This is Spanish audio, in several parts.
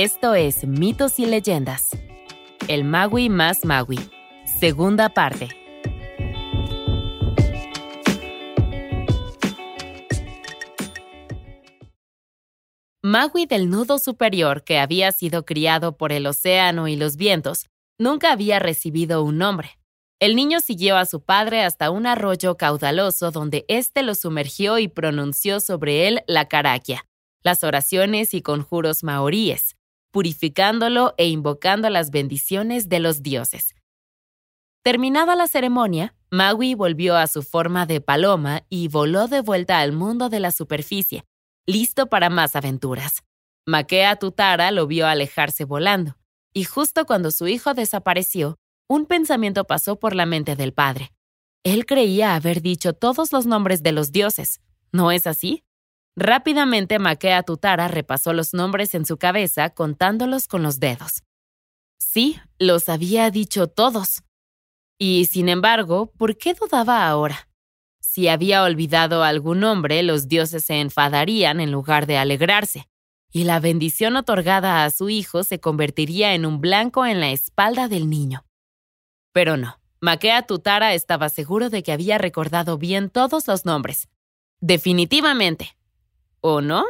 Esto es Mitos y Leyendas. El Magui más Magui. Segunda parte. Magui del nudo superior, que había sido criado por el océano y los vientos, nunca había recibido un nombre. El niño siguió a su padre hasta un arroyo caudaloso donde éste lo sumergió y pronunció sobre él la caraquia, las oraciones y conjuros maoríes, purificándolo e invocando las bendiciones de los dioses. Terminada la ceremonia, Maui volvió a su forma de paloma y voló de vuelta al mundo de la superficie, listo para más aventuras. Makea Tutara lo vio alejarse volando, y justo cuando su hijo desapareció, un pensamiento pasó por la mente del padre. Él creía haber dicho todos los nombres de los dioses. ¿No es así? Rápidamente Makea Tutara repasó los nombres en su cabeza contándolos con los dedos. Sí, los había dicho todos. Y sin embargo, ¿por qué dudaba ahora? Si había olvidado algún nombre, los dioses se enfadarían en lugar de alegrarse, y la bendición otorgada a su hijo se convertiría en un blanco en la espalda del niño. Pero no, Makea Tutara estaba seguro de que había recordado bien todos los nombres. Definitivamente. ¿O no?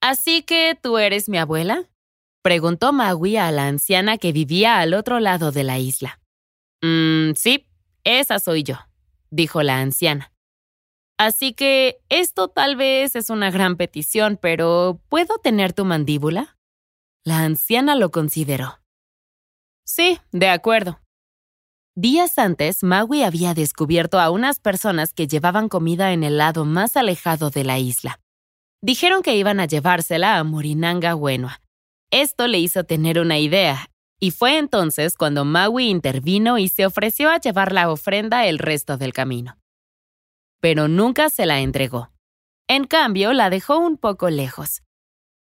¿Así que tú eres mi abuela? Preguntó Maui a la anciana que vivía al otro lado de la isla. Mmm, sí, esa soy yo dijo la anciana. Así que esto tal vez es una gran petición, pero ¿puedo tener tu mandíbula? La anciana lo consideró. Sí, de acuerdo. Días antes, Maui había descubierto a unas personas que llevaban comida en el lado más alejado de la isla. Dijeron que iban a llevársela a Morinanga Wenua. Esto le hizo tener una idea, y fue entonces cuando Maui intervino y se ofreció a llevar la ofrenda el resto del camino. Pero nunca se la entregó. En cambio, la dejó un poco lejos,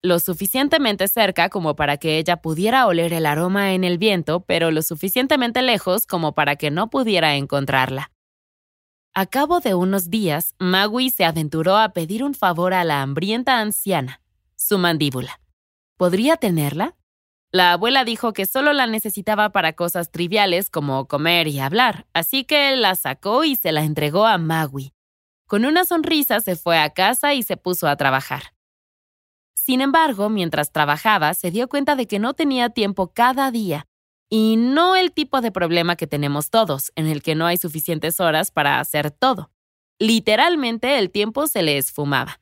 lo suficientemente cerca como para que ella pudiera oler el aroma en el viento, pero lo suficientemente lejos como para que no pudiera encontrarla. A cabo de unos días, Maui se aventuró a pedir un favor a la hambrienta anciana, su mandíbula. ¿Podría tenerla? La abuela dijo que solo la necesitaba para cosas triviales como comer y hablar, así que la sacó y se la entregó a Maui. Con una sonrisa se fue a casa y se puso a trabajar. Sin embargo, mientras trabajaba, se dio cuenta de que no tenía tiempo cada día, y no el tipo de problema que tenemos todos, en el que no hay suficientes horas para hacer todo. Literalmente el tiempo se le esfumaba.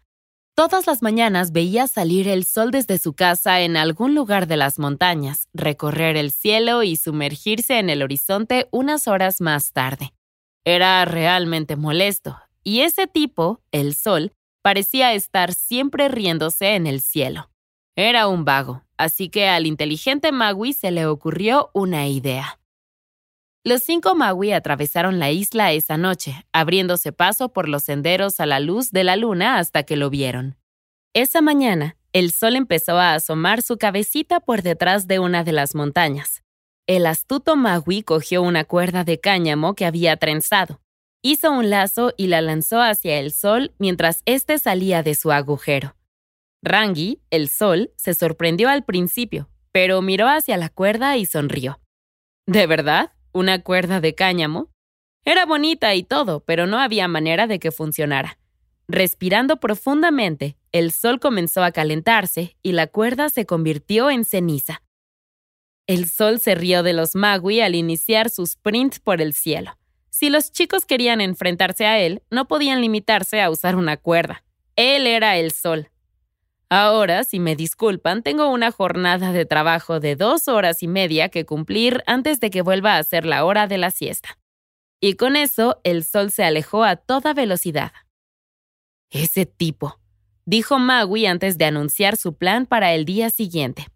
Todas las mañanas veía salir el sol desde su casa en algún lugar de las montañas, recorrer el cielo y sumergirse en el horizonte unas horas más tarde. Era realmente molesto, y ese tipo, el sol, parecía estar siempre riéndose en el cielo. Era un vago, así que al inteligente Magui se le ocurrió una idea. Los cinco Maui atravesaron la isla esa noche, abriéndose paso por los senderos a la luz de la luna hasta que lo vieron. Esa mañana, el sol empezó a asomar su cabecita por detrás de una de las montañas. El astuto Maui cogió una cuerda de cáñamo que había trenzado, hizo un lazo y la lanzó hacia el sol mientras éste salía de su agujero. Rangi, el sol, se sorprendió al principio, pero miró hacia la cuerda y sonrió. ¿De verdad? una cuerda de cáñamo. Era bonita y todo, pero no había manera de que funcionara. Respirando profundamente, el sol comenzó a calentarse y la cuerda se convirtió en ceniza. El sol se rió de los Magui al iniciar su sprint por el cielo. Si los chicos querían enfrentarse a él, no podían limitarse a usar una cuerda. Él era el sol. Ahora, si me disculpan, tengo una jornada de trabajo de dos horas y media que cumplir antes de que vuelva a ser la hora de la siesta. Y con eso, el sol se alejó a toda velocidad. Ese tipo, dijo Maui antes de anunciar su plan para el día siguiente.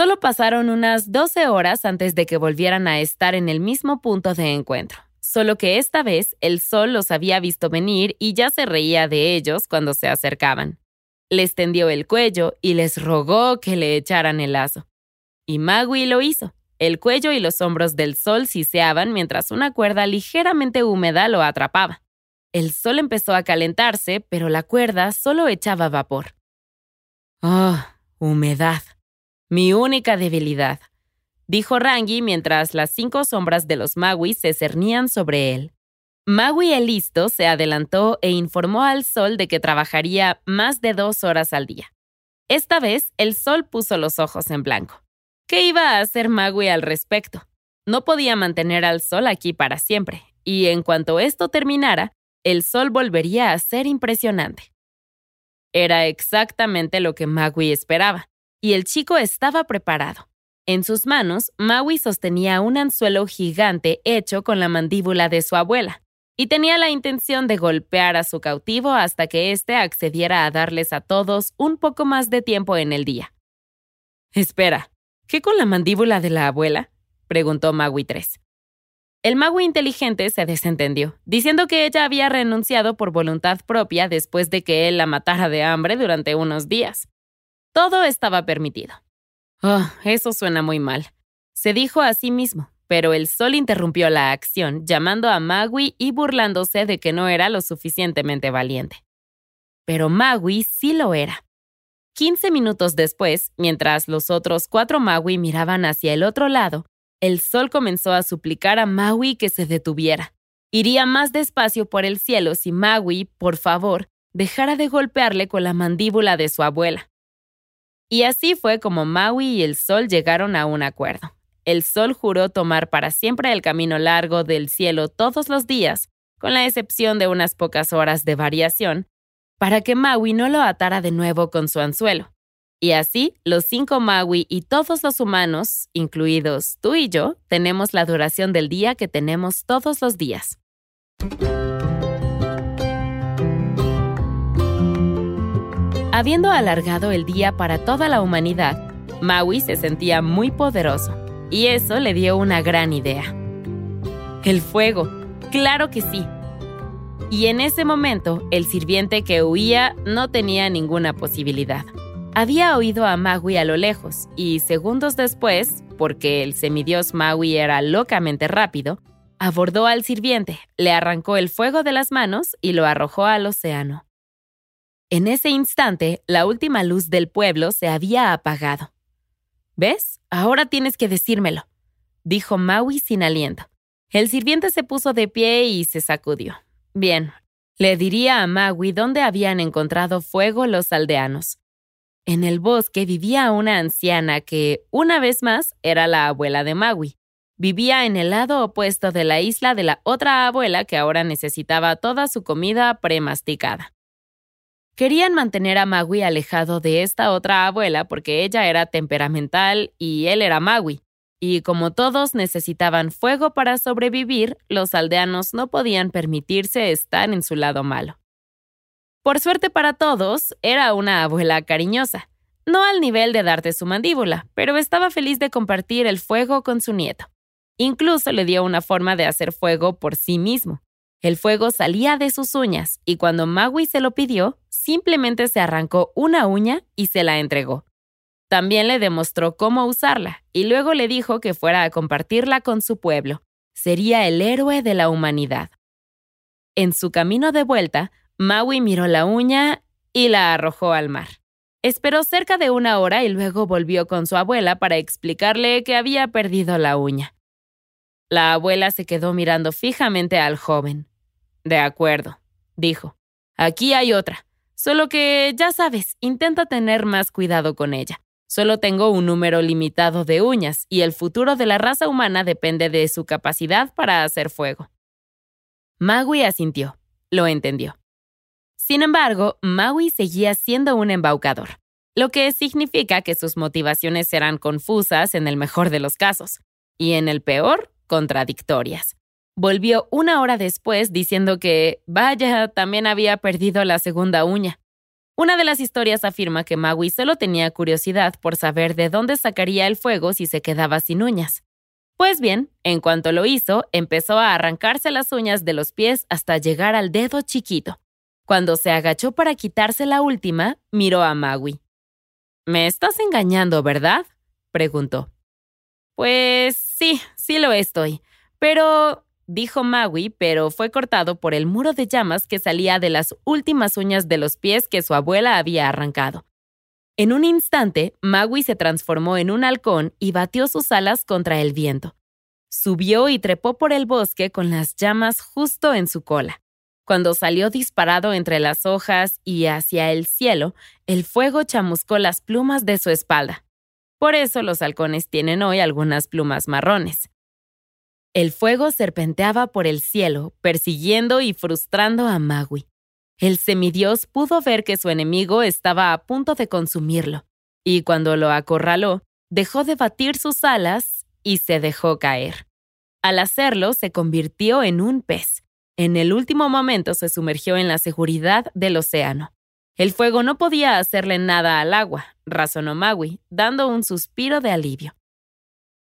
Solo pasaron unas 12 horas antes de que volvieran a estar en el mismo punto de encuentro, solo que esta vez el sol los había visto venir y ya se reía de ellos cuando se acercaban les tendió el cuello y les rogó que le echaran el lazo. Y Magui lo hizo. El cuello y los hombros del sol siseaban mientras una cuerda ligeramente húmeda lo atrapaba. El sol empezó a calentarse, pero la cuerda solo echaba vapor. ¡Oh! Humedad. Mi única debilidad, dijo Rangi mientras las cinco sombras de los Maui se cernían sobre él. Maui el listo se adelantó e informó al sol de que trabajaría más de dos horas al día. Esta vez, el sol puso los ojos en blanco. ¿Qué iba a hacer Maui al respecto? No podía mantener al sol aquí para siempre, y en cuanto esto terminara, el sol volvería a ser impresionante. Era exactamente lo que Maui esperaba, y el chico estaba preparado. En sus manos, Maui sostenía un anzuelo gigante hecho con la mandíbula de su abuela, y tenía la intención de golpear a su cautivo hasta que éste accediera a darles a todos un poco más de tiempo en el día. Espera, ¿qué con la mandíbula de la abuela? preguntó Maui 3. El mago inteligente se desentendió, diciendo que ella había renunciado por voluntad propia después de que él la matara de hambre durante unos días. Todo estaba permitido. Oh, eso suena muy mal. Se dijo a sí mismo, pero el sol interrumpió la acción, llamando a Magui y burlándose de que no era lo suficientemente valiente. Pero Magui sí lo era. Quince minutos después, mientras los otros cuatro Magui miraban hacia el otro lado, el sol comenzó a suplicar a Magui que se detuviera. Iría más despacio por el cielo si Magui, por favor, dejara de golpearle con la mandíbula de su abuela. Y así fue como Maui y el sol llegaron a un acuerdo el sol juró tomar para siempre el camino largo del cielo todos los días, con la excepción de unas pocas horas de variación, para que Maui no lo atara de nuevo con su anzuelo. Y así, los cinco Maui y todos los humanos, incluidos tú y yo, tenemos la duración del día que tenemos todos los días. Habiendo alargado el día para toda la humanidad, Maui se sentía muy poderoso y eso le dio una gran idea. El fuego, claro que sí. Y en ese momento, el sirviente que huía no tenía ninguna posibilidad. Había oído a Maui a lo lejos y segundos después, porque el semidios Maui era locamente rápido, abordó al sirviente, le arrancó el fuego de las manos y lo arrojó al océano. En ese instante, la última luz del pueblo se había apagado. ¿Ves? Ahora tienes que decírmelo, dijo Maui sin aliento. El sirviente se puso de pie y se sacudió. Bien, le diría a Maui dónde habían encontrado fuego los aldeanos. En el bosque vivía una anciana que, una vez más, era la abuela de Maui. Vivía en el lado opuesto de la isla de la otra abuela que ahora necesitaba toda su comida premasticada. Querían mantener a Magui alejado de esta otra abuela porque ella era temperamental y él era Magui. Y como todos necesitaban fuego para sobrevivir, los aldeanos no podían permitirse estar en su lado malo. Por suerte para todos, era una abuela cariñosa. No al nivel de darte su mandíbula, pero estaba feliz de compartir el fuego con su nieto. Incluso le dio una forma de hacer fuego por sí mismo. El fuego salía de sus uñas y cuando Magui se lo pidió, simplemente se arrancó una uña y se la entregó. También le demostró cómo usarla y luego le dijo que fuera a compartirla con su pueblo. Sería el héroe de la humanidad. En su camino de vuelta, Maui miró la uña y la arrojó al mar. Esperó cerca de una hora y luego volvió con su abuela para explicarle que había perdido la uña. La abuela se quedó mirando fijamente al joven. De acuerdo, dijo. Aquí hay otra. Solo que, ya sabes, intenta tener más cuidado con ella. Solo tengo un número limitado de uñas y el futuro de la raza humana depende de su capacidad para hacer fuego. Maui asintió. Lo entendió. Sin embargo, Maui seguía siendo un embaucador, lo que significa que sus motivaciones serán confusas en el mejor de los casos, y en el peor, contradictorias. Volvió una hora después diciendo que, vaya, también había perdido la segunda uña. Una de las historias afirma que Maui solo tenía curiosidad por saber de dónde sacaría el fuego si se quedaba sin uñas. Pues bien, en cuanto lo hizo, empezó a arrancarse las uñas de los pies hasta llegar al dedo chiquito. Cuando se agachó para quitarse la última, miró a Maui. ¿Me estás engañando, verdad? preguntó. Pues sí, sí lo estoy. Pero dijo Maui, pero fue cortado por el muro de llamas que salía de las últimas uñas de los pies que su abuela había arrancado. En un instante, Maui se transformó en un halcón y batió sus alas contra el viento. Subió y trepó por el bosque con las llamas justo en su cola. Cuando salió disparado entre las hojas y hacia el cielo, el fuego chamuscó las plumas de su espalda. Por eso los halcones tienen hoy algunas plumas marrones. El fuego serpenteaba por el cielo, persiguiendo y frustrando a Maui. El semidios pudo ver que su enemigo estaba a punto de consumirlo, y cuando lo acorraló, dejó de batir sus alas y se dejó caer. Al hacerlo, se convirtió en un pez, en el último momento se sumergió en la seguridad del océano. El fuego no podía hacerle nada al agua, razonó Maui, dando un suspiro de alivio.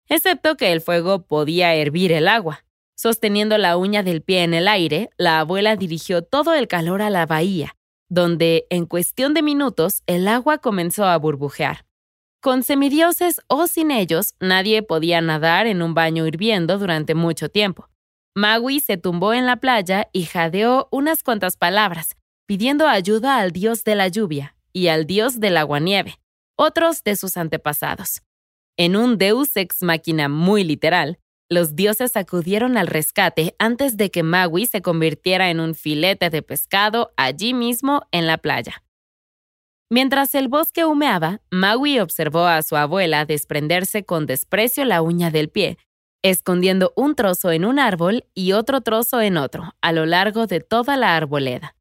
Excepto que el fuego podía hervir el agua. Sosteniendo la uña del pie en el aire, la abuela dirigió todo el calor a la bahía, donde, en cuestión de minutos, el agua comenzó a burbujear. Con semidioses o sin ellos, nadie podía nadar en un baño hirviendo durante mucho tiempo. Maui se tumbó en la playa y jadeó unas cuantas palabras, pidiendo ayuda al dios de la lluvia y al dios del aguanieve, otros de sus antepasados. En un deus ex machina muy literal, los dioses acudieron al rescate antes de que Maui se convirtiera en un filete de pescado allí mismo en la playa. Mientras el bosque humeaba, Maui observó a su abuela desprenderse con desprecio la uña del pie escondiendo un trozo en un árbol y otro trozo en otro, a lo largo de toda la arboleda.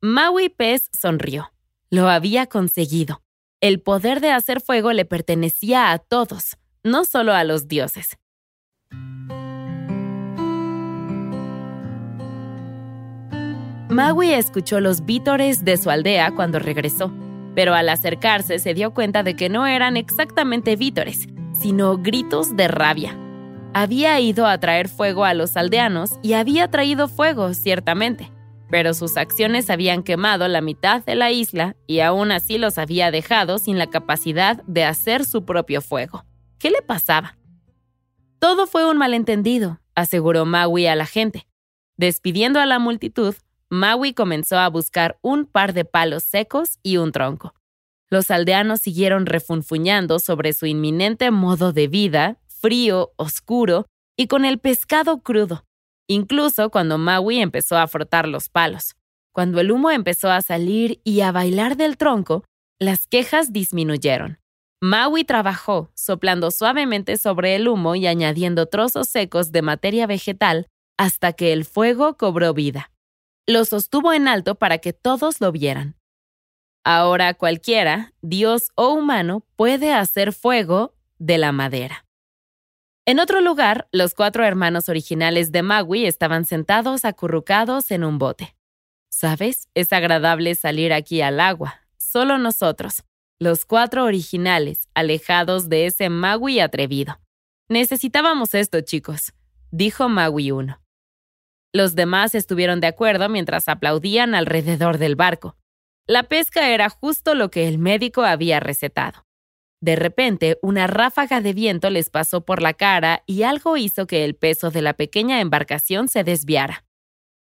Maui Pez sonrió. Lo había conseguido. El poder de hacer fuego le pertenecía a todos, no solo a los dioses. Maui escuchó los vítores de su aldea cuando regresó, pero al acercarse se dio cuenta de que no eran exactamente vítores, sino gritos de rabia. Había ido a traer fuego a los aldeanos y había traído fuego, ciertamente, pero sus acciones habían quemado la mitad de la isla y aún así los había dejado sin la capacidad de hacer su propio fuego. ¿Qué le pasaba? Todo fue un malentendido, aseguró Maui a la gente. Despidiendo a la multitud, Maui comenzó a buscar un par de palos secos y un tronco. Los aldeanos siguieron refunfuñando sobre su inminente modo de vida frío, oscuro y con el pescado crudo, incluso cuando Maui empezó a frotar los palos. Cuando el humo empezó a salir y a bailar del tronco, las quejas disminuyeron. Maui trabajó, soplando suavemente sobre el humo y añadiendo trozos secos de materia vegetal hasta que el fuego cobró vida. Lo sostuvo en alto para que todos lo vieran. Ahora cualquiera, Dios o humano, puede hacer fuego de la madera. En otro lugar, los cuatro hermanos originales de Maui estaban sentados acurrucados en un bote. ¿Sabes? Es agradable salir aquí al agua. Solo nosotros, los cuatro originales, alejados de ese Maui atrevido. Necesitábamos esto, chicos, dijo Maui 1. Los demás estuvieron de acuerdo mientras aplaudían alrededor del barco. La pesca era justo lo que el médico había recetado. De repente, una ráfaga de viento les pasó por la cara y algo hizo que el peso de la pequeña embarcación se desviara.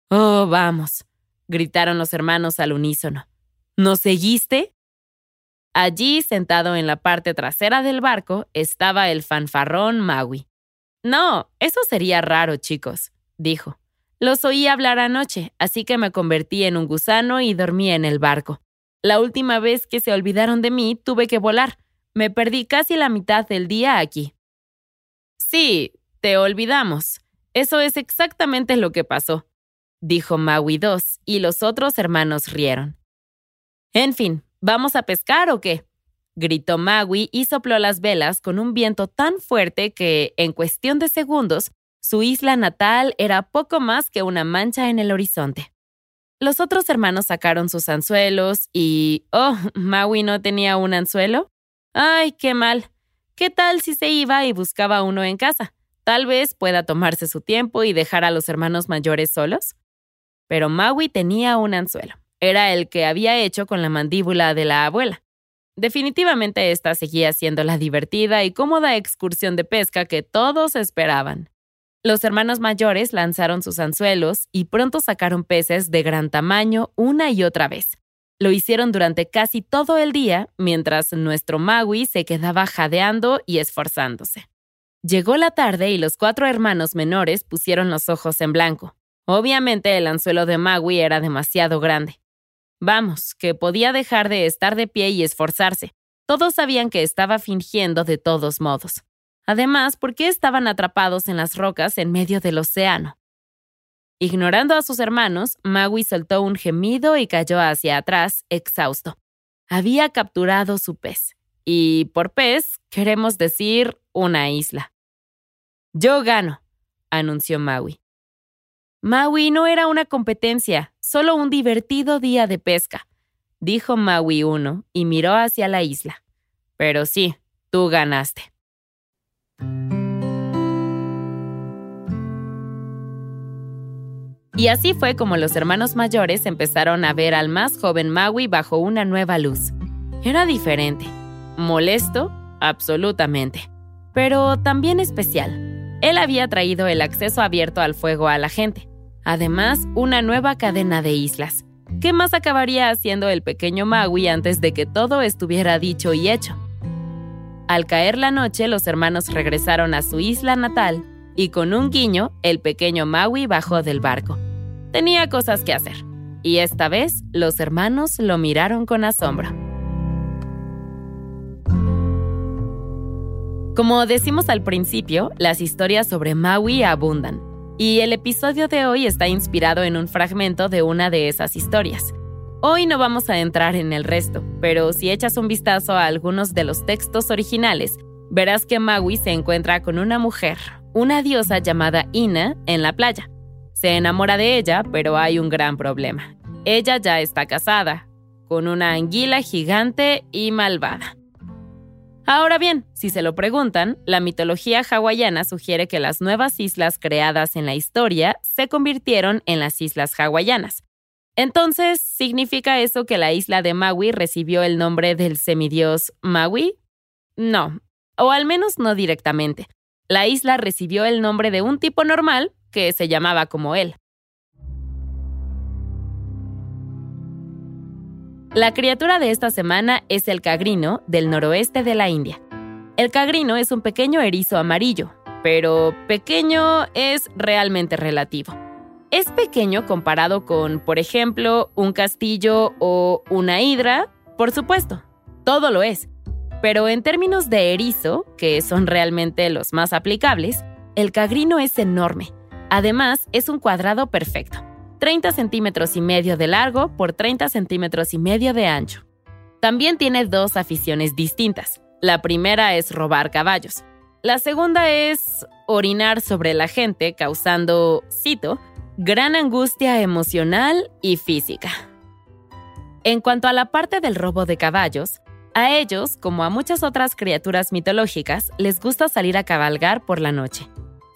Oh, vamos, gritaron los hermanos al unísono. ¿Nos seguiste? Allí, sentado en la parte trasera del barco, estaba el fanfarrón Maui. No, eso sería raro, chicos, dijo. Los oí hablar anoche, así que me convertí en un gusano y dormí en el barco. La última vez que se olvidaron de mí, tuve que volar me perdí casi la mitad del día aquí. Sí, te olvidamos. Eso es exactamente lo que pasó, dijo Maui II, y los otros hermanos rieron. En fin, ¿vamos a pescar o qué? gritó Maui y sopló las velas con un viento tan fuerte que, en cuestión de segundos, su isla natal era poco más que una mancha en el horizonte. Los otros hermanos sacaron sus anzuelos y... Oh, Maui no tenía un anzuelo. Ay, qué mal. ¿Qué tal si se iba y buscaba uno en casa? Tal vez pueda tomarse su tiempo y dejar a los hermanos mayores solos. Pero Maui tenía un anzuelo. Era el que había hecho con la mandíbula de la abuela. Definitivamente esta seguía siendo la divertida y cómoda excursión de pesca que todos esperaban. Los hermanos mayores lanzaron sus anzuelos y pronto sacaron peces de gran tamaño una y otra vez. Lo hicieron durante casi todo el día, mientras nuestro Maui se quedaba jadeando y esforzándose. Llegó la tarde y los cuatro hermanos menores pusieron los ojos en blanco. Obviamente el anzuelo de Maui era demasiado grande. Vamos, que podía dejar de estar de pie y esforzarse. Todos sabían que estaba fingiendo de todos modos. Además, ¿por qué estaban atrapados en las rocas en medio del océano? Ignorando a sus hermanos, Maui soltó un gemido y cayó hacia atrás, exhausto. Había capturado su pez. Y por pez queremos decir una isla. Yo gano, anunció Maui. Maui no era una competencia, solo un divertido día de pesca, dijo Maui 1 y miró hacia la isla. Pero sí, tú ganaste. Y así fue como los hermanos mayores empezaron a ver al más joven Maui bajo una nueva luz. Era diferente, molesto, absolutamente, pero también especial. Él había traído el acceso abierto al fuego a la gente. Además, una nueva cadena de islas. ¿Qué más acabaría haciendo el pequeño Maui antes de que todo estuviera dicho y hecho? Al caer la noche, los hermanos regresaron a su isla natal y con un guiño, el pequeño Maui bajó del barco. Tenía cosas que hacer, y esta vez los hermanos lo miraron con asombro. Como decimos al principio, las historias sobre Maui abundan, y el episodio de hoy está inspirado en un fragmento de una de esas historias. Hoy no vamos a entrar en el resto, pero si echas un vistazo a algunos de los textos originales, verás que Maui se encuentra con una mujer, una diosa llamada Ina, en la playa. Se enamora de ella, pero hay un gran problema. Ella ya está casada, con una anguila gigante y malvada. Ahora bien, si se lo preguntan, la mitología hawaiana sugiere que las nuevas islas creadas en la historia se convirtieron en las islas hawaianas. Entonces, ¿significa eso que la isla de Maui recibió el nombre del semidios Maui? No, o al menos no directamente. La isla recibió el nombre de un tipo normal que se llamaba como él. La criatura de esta semana es el cagrino del noroeste de la India. El cagrino es un pequeño erizo amarillo, pero pequeño es realmente relativo. Es pequeño comparado con, por ejemplo, un castillo o una hidra, por supuesto, todo lo es. Pero en términos de erizo, que son realmente los más aplicables, el cagrino es enorme, Además, es un cuadrado perfecto, 30 centímetros y medio de largo por 30 centímetros y medio de ancho. También tiene dos aficiones distintas. La primera es robar caballos. La segunda es orinar sobre la gente, causando, cito, gran angustia emocional y física. En cuanto a la parte del robo de caballos, a ellos, como a muchas otras criaturas mitológicas, les gusta salir a cabalgar por la noche.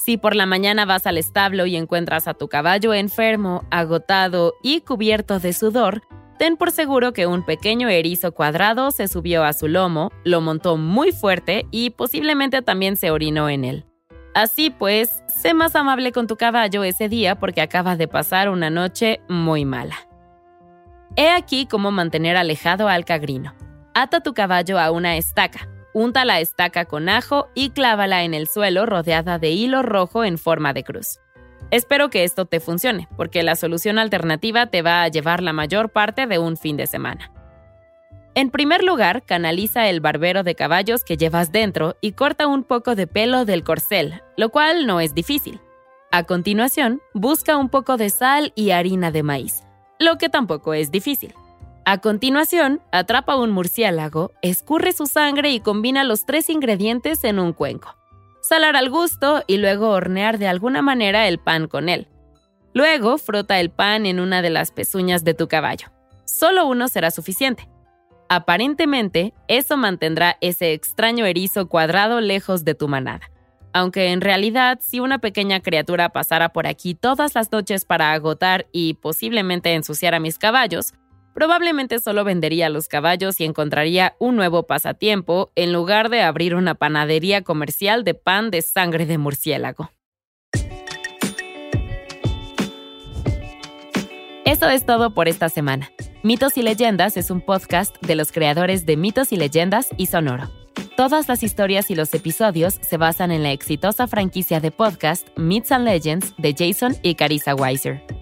Si por la mañana vas al establo y encuentras a tu caballo enfermo, agotado y cubierto de sudor, ten por seguro que un pequeño erizo cuadrado se subió a su lomo, lo montó muy fuerte y posiblemente también se orinó en él. Así pues, sé más amable con tu caballo ese día porque acaba de pasar una noche muy mala. He aquí cómo mantener alejado al cagrino. Ata tu caballo a una estaca, Unta la estaca con ajo y clávala en el suelo rodeada de hilo rojo en forma de cruz. Espero que esto te funcione, porque la solución alternativa te va a llevar la mayor parte de un fin de semana. En primer lugar, canaliza el barbero de caballos que llevas dentro y corta un poco de pelo del corcel, lo cual no es difícil. A continuación, busca un poco de sal y harina de maíz, lo que tampoco es difícil. A continuación, atrapa un murciélago, escurre su sangre y combina los tres ingredientes en un cuenco. Salar al gusto y luego hornear de alguna manera el pan con él. Luego, frota el pan en una de las pezuñas de tu caballo. Solo uno será suficiente. Aparentemente, eso mantendrá ese extraño erizo cuadrado lejos de tu manada. Aunque en realidad, si una pequeña criatura pasara por aquí todas las noches para agotar y posiblemente ensuciar a mis caballos, probablemente solo vendería los caballos y encontraría un nuevo pasatiempo en lugar de abrir una panadería comercial de pan de sangre de murciélago. Eso es todo por esta semana. Mitos y Leyendas es un podcast de los creadores de Mitos y Leyendas y Sonoro. Todas las historias y los episodios se basan en la exitosa franquicia de podcast Myths and Legends de Jason y Carissa Weiser.